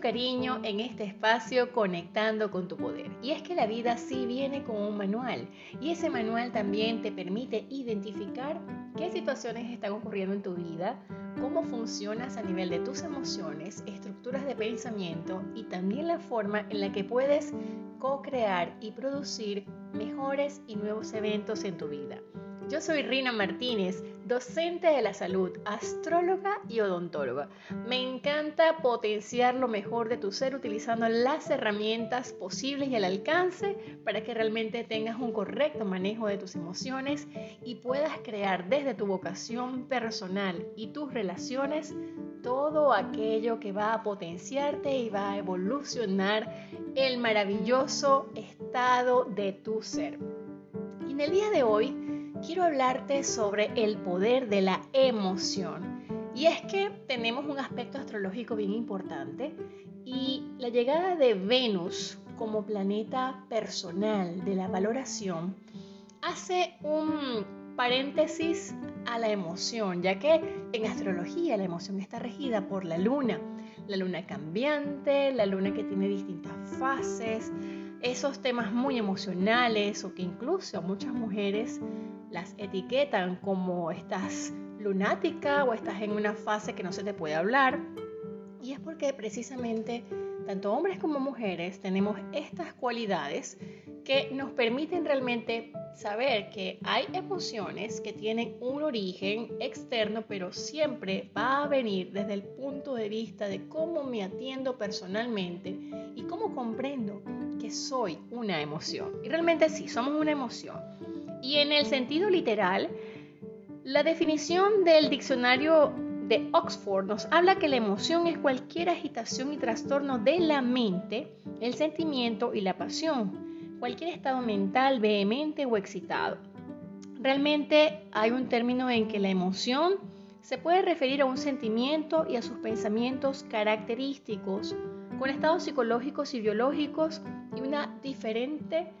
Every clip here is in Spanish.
cariño en este espacio conectando con tu poder. Y es que la vida sí viene con un manual y ese manual también te permite identificar qué situaciones están ocurriendo en tu vida, cómo funcionas a nivel de tus emociones, estructuras de pensamiento y también la forma en la que puedes co-crear y producir mejores y nuevos eventos en tu vida. Yo soy Rina Martínez, docente de la salud, astróloga y odontóloga. Me encanta potenciar lo mejor de tu ser utilizando las herramientas posibles y al alcance para que realmente tengas un correcto manejo de tus emociones y puedas crear desde tu vocación personal y tus relaciones todo aquello que va a potenciarte y va a evolucionar el maravilloso estado de tu ser. Y en el día de hoy, quiero hablarte sobre el poder de la emoción. Y es que tenemos un aspecto astrológico bien importante y la llegada de Venus como planeta personal de la valoración hace un paréntesis a la emoción, ya que en astrología la emoción está regida por la luna, la luna cambiante, la luna que tiene distintas fases, esos temas muy emocionales o que incluso muchas mujeres las etiquetan como estás lunática o estás en una fase que no se te puede hablar. Y es porque precisamente tanto hombres como mujeres tenemos estas cualidades que nos permiten realmente saber que hay emociones que tienen un origen externo, pero siempre va a venir desde el punto de vista de cómo me atiendo personalmente y cómo comprendo que soy una emoción. Y realmente sí, somos una emoción. Y en el sentido literal, la definición del diccionario de Oxford nos habla que la emoción es cualquier agitación y trastorno de la mente, el sentimiento y la pasión, cualquier estado mental vehemente o excitado. Realmente hay un término en que la emoción se puede referir a un sentimiento y a sus pensamientos característicos, con estados psicológicos y biológicos y una diferente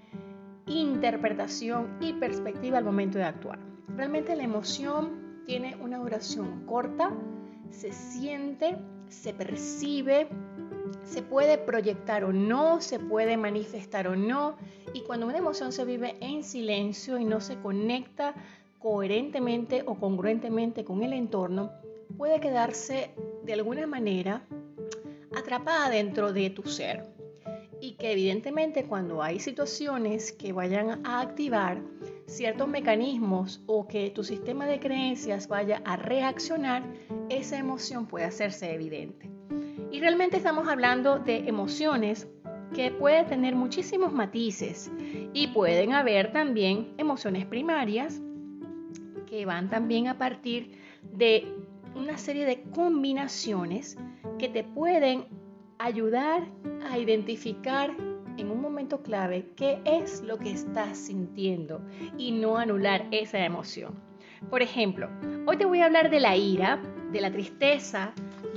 interpretación y perspectiva al momento de actuar. Realmente la emoción tiene una duración corta, se siente, se percibe, se puede proyectar o no, se puede manifestar o no, y cuando una emoción se vive en silencio y no se conecta coherentemente o congruentemente con el entorno, puede quedarse de alguna manera atrapada dentro de tu ser y que evidentemente cuando hay situaciones que vayan a activar ciertos mecanismos o que tu sistema de creencias vaya a reaccionar, esa emoción puede hacerse evidente. Y realmente estamos hablando de emociones que pueden tener muchísimos matices y pueden haber también emociones primarias que van también a partir de una serie de combinaciones que te pueden ayudar a identificar en un momento clave qué es lo que estás sintiendo y no anular esa emoción. Por ejemplo, hoy te voy a hablar de la ira, de la tristeza,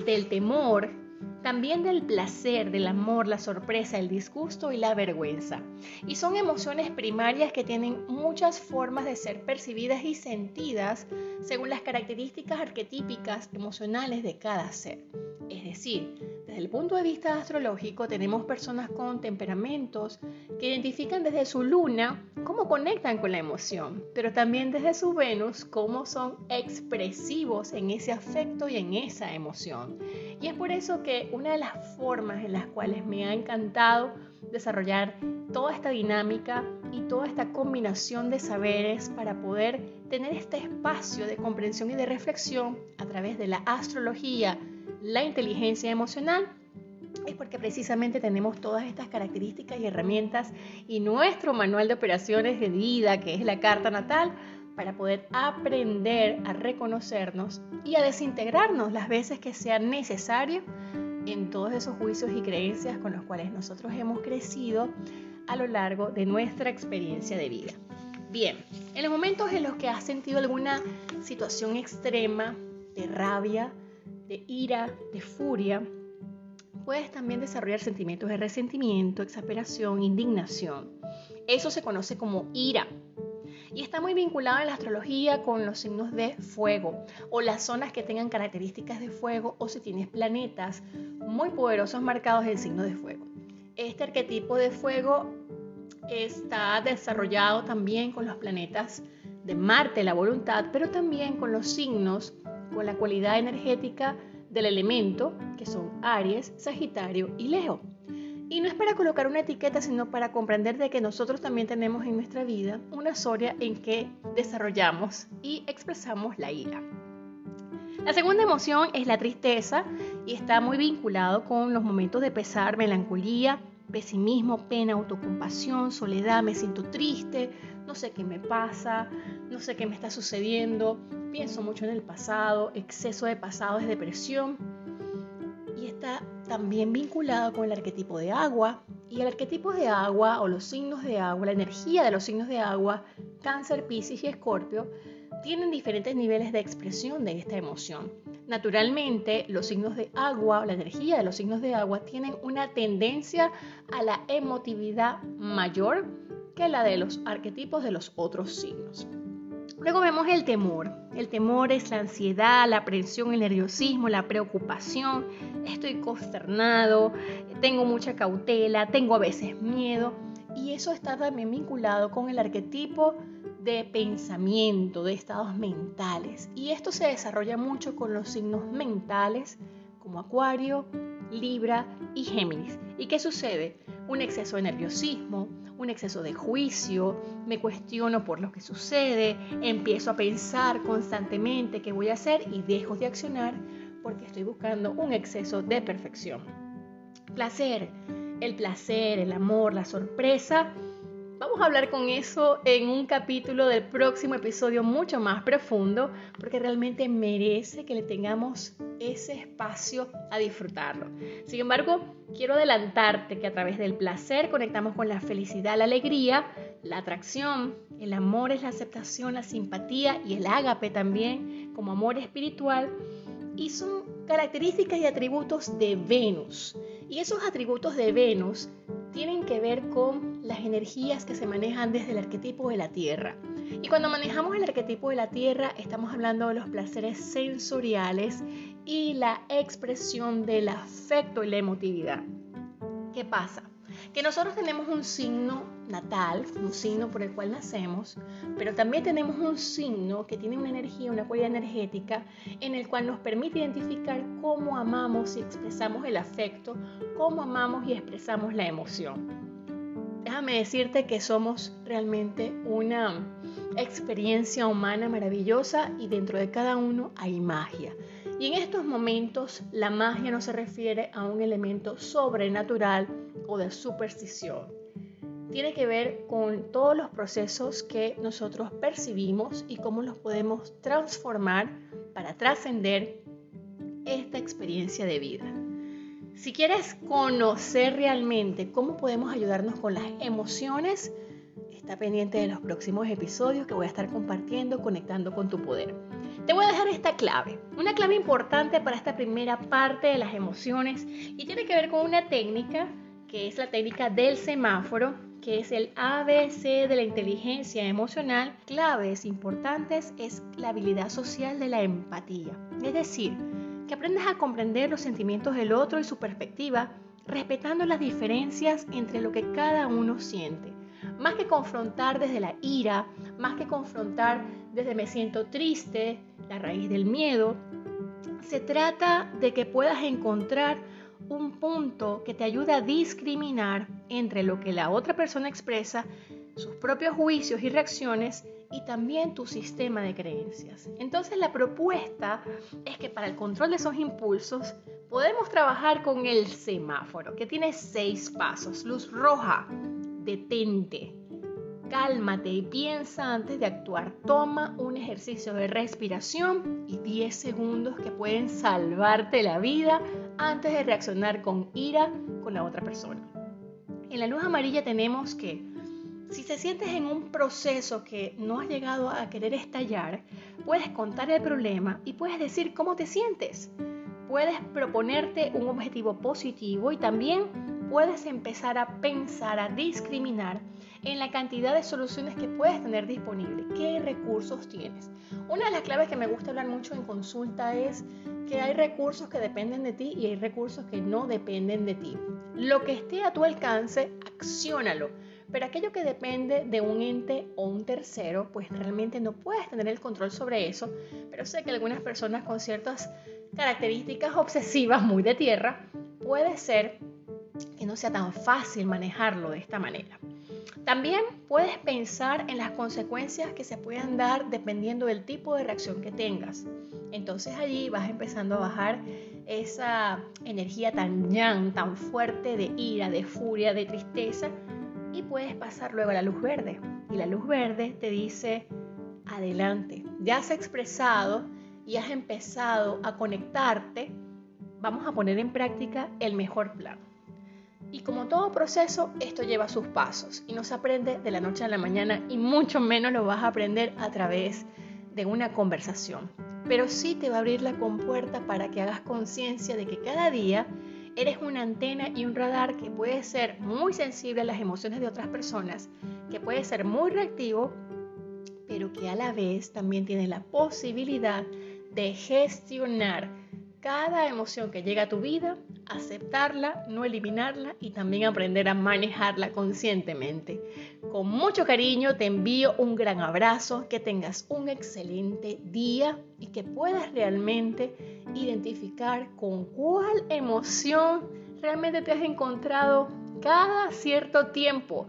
del temor, también del placer, del amor, la sorpresa, el disgusto y la vergüenza. Y son emociones primarias que tienen muchas formas de ser percibidas y sentidas según las características arquetípicas emocionales de cada ser. Es decir, desde el punto de vista astrológico tenemos personas con temperamentos que identifican desde su luna cómo conectan con la emoción, pero también desde su Venus cómo son expresivos en ese afecto y en esa emoción. Y es por eso que una de las formas en las cuales me ha encantado desarrollar toda esta dinámica y toda esta combinación de saberes para poder tener este espacio de comprensión y de reflexión a través de la astrología, la inteligencia emocional es porque precisamente tenemos todas estas características y herramientas y nuestro manual de operaciones de vida, que es la carta natal, para poder aprender a reconocernos y a desintegrarnos las veces que sea necesario en todos esos juicios y creencias con los cuales nosotros hemos crecido a lo largo de nuestra experiencia de vida. Bien, en los momentos en los que has sentido alguna situación extrema de rabia, de ira, de furia, puedes también desarrollar sentimientos de resentimiento, exasperación, indignación. Eso se conoce como ira. Y está muy vinculado en la astrología con los signos de fuego o las zonas que tengan características de fuego o si tienes planetas muy poderosos marcados en signos de fuego. Este arquetipo de fuego está desarrollado también con los planetas de Marte, la voluntad, pero también con los signos, con la cualidad energética del elemento, que son Aries, Sagitario y Leo. Y no es para colocar una etiqueta, sino para comprender de que nosotros también tenemos en nuestra vida una zoria en que desarrollamos y expresamos la ira. La segunda emoción es la tristeza y está muy vinculado con los momentos de pesar, melancolía, pesimismo, pena, autocompasión, soledad, me siento triste, no sé qué me pasa, no sé qué me está sucediendo, pienso mucho en el pasado, exceso de pasado es depresión también vinculado con el arquetipo de agua y el arquetipo de agua o los signos de agua, la energía de los signos de agua, cáncer, piscis y escorpio, tienen diferentes niveles de expresión de esta emoción. Naturalmente, los signos de agua, la energía de los signos de agua, tienen una tendencia a la emotividad mayor que la de los arquetipos de los otros signos. Luego vemos el temor. El temor es la ansiedad, la aprensión, el nerviosismo, la preocupación. Estoy consternado, tengo mucha cautela, tengo a veces miedo. Y eso está también vinculado con el arquetipo de pensamiento, de estados mentales. Y esto se desarrolla mucho con los signos mentales como Acuario, Libra y Géminis. ¿Y qué sucede? Un exceso de nerviosismo, un exceso de juicio, me cuestiono por lo que sucede, empiezo a pensar constantemente qué voy a hacer y dejo de accionar porque estoy buscando un exceso de perfección. Placer, el placer, el amor, la sorpresa Vamos a hablar con eso en un capítulo del próximo episodio mucho más profundo, porque realmente merece que le tengamos ese espacio a disfrutarlo. Sin embargo, quiero adelantarte que a través del placer conectamos con la felicidad, la alegría, la atracción, el amor es la aceptación, la simpatía y el ágape también como amor espiritual. Y son características y atributos de Venus. Y esos atributos de Venus tienen que ver con las energías que se manejan desde el arquetipo de la Tierra. Y cuando manejamos el arquetipo de la Tierra, estamos hablando de los placeres sensoriales y la expresión del afecto y la emotividad. ¿Qué pasa? Que nosotros tenemos un signo natal, un signo por el cual nacemos, pero también tenemos un signo que tiene una energía, una cualidad energética, en el cual nos permite identificar cómo amamos y expresamos el afecto, cómo amamos y expresamos la emoción. Déjame decirte que somos realmente una experiencia humana maravillosa y dentro de cada uno hay magia. Y en estos momentos la magia no se refiere a un elemento sobrenatural o de superstición tiene que ver con todos los procesos que nosotros percibimos y cómo los podemos transformar para trascender esta experiencia de vida. Si quieres conocer realmente cómo podemos ayudarnos con las emociones, está pendiente de los próximos episodios que voy a estar compartiendo, conectando con tu poder. Te voy a dejar esta clave, una clave importante para esta primera parte de las emociones y tiene que ver con una técnica que es la técnica del semáforo que es el ABC de la inteligencia emocional, claves importantes es la habilidad social de la empatía. Es decir, que aprendas a comprender los sentimientos del otro y su perspectiva, respetando las diferencias entre lo que cada uno siente. Más que confrontar desde la ira, más que confrontar desde me siento triste, la raíz del miedo, se trata de que puedas encontrar un punto que te ayuda a discriminar entre lo que la otra persona expresa, sus propios juicios y reacciones y también tu sistema de creencias. Entonces la propuesta es que para el control de esos impulsos podemos trabajar con el semáforo, que tiene seis pasos. Luz roja, detente, cálmate y piensa antes de actuar. Toma un ejercicio de respiración y 10 segundos que pueden salvarte la vida antes de reaccionar con ira con la otra persona. En la luz amarilla tenemos que si te sientes en un proceso que no has llegado a querer estallar, puedes contar el problema y puedes decir cómo te sientes. Puedes proponerte un objetivo positivo y también puedes empezar a pensar, a discriminar en la cantidad de soluciones que puedes tener disponible. ¿Qué recursos tienes? Una de las claves que me gusta hablar mucho en consulta es que hay recursos que dependen de ti y hay recursos que no dependen de ti. Lo que esté a tu alcance, acciónalo. Pero aquello que depende de un ente o un tercero, pues realmente no puedes tener el control sobre eso. Pero sé que algunas personas con ciertas características obsesivas muy de tierra, puede ser que no sea tan fácil manejarlo de esta manera. También puedes pensar en las consecuencias que se puedan dar dependiendo del tipo de reacción que tengas. Entonces allí vas empezando a bajar esa energía tan yang, tan fuerte de ira, de furia, de tristeza y puedes pasar luego a la luz verde. Y la luz verde te dice, adelante, ya has expresado y has empezado a conectarte, vamos a poner en práctica el mejor plan. Y como todo proceso, esto lleva sus pasos y no se aprende de la noche a la mañana y mucho menos lo vas a aprender a través de una conversación. Pero sí te va a abrir la compuerta para que hagas conciencia de que cada día eres una antena y un radar que puede ser muy sensible a las emociones de otras personas, que puede ser muy reactivo, pero que a la vez también tiene la posibilidad de gestionar cada emoción que llega a tu vida, aceptarla, no eliminarla y también aprender a manejarla conscientemente. Con mucho cariño te envío un gran abrazo, que tengas un excelente día y que puedas realmente identificar con cuál emoción realmente te has encontrado cada cierto tiempo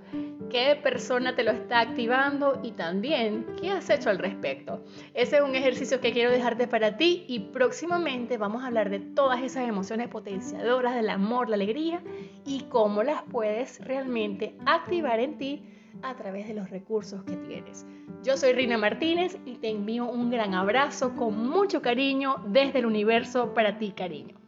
qué persona te lo está activando y también qué has hecho al respecto. Ese es un ejercicio que quiero dejarte para ti y próximamente vamos a hablar de todas esas emociones potenciadoras del amor, la alegría y cómo las puedes realmente activar en ti a través de los recursos que tienes. Yo soy Rina Martínez y te envío un gran abrazo con mucho cariño desde el universo para ti, cariño.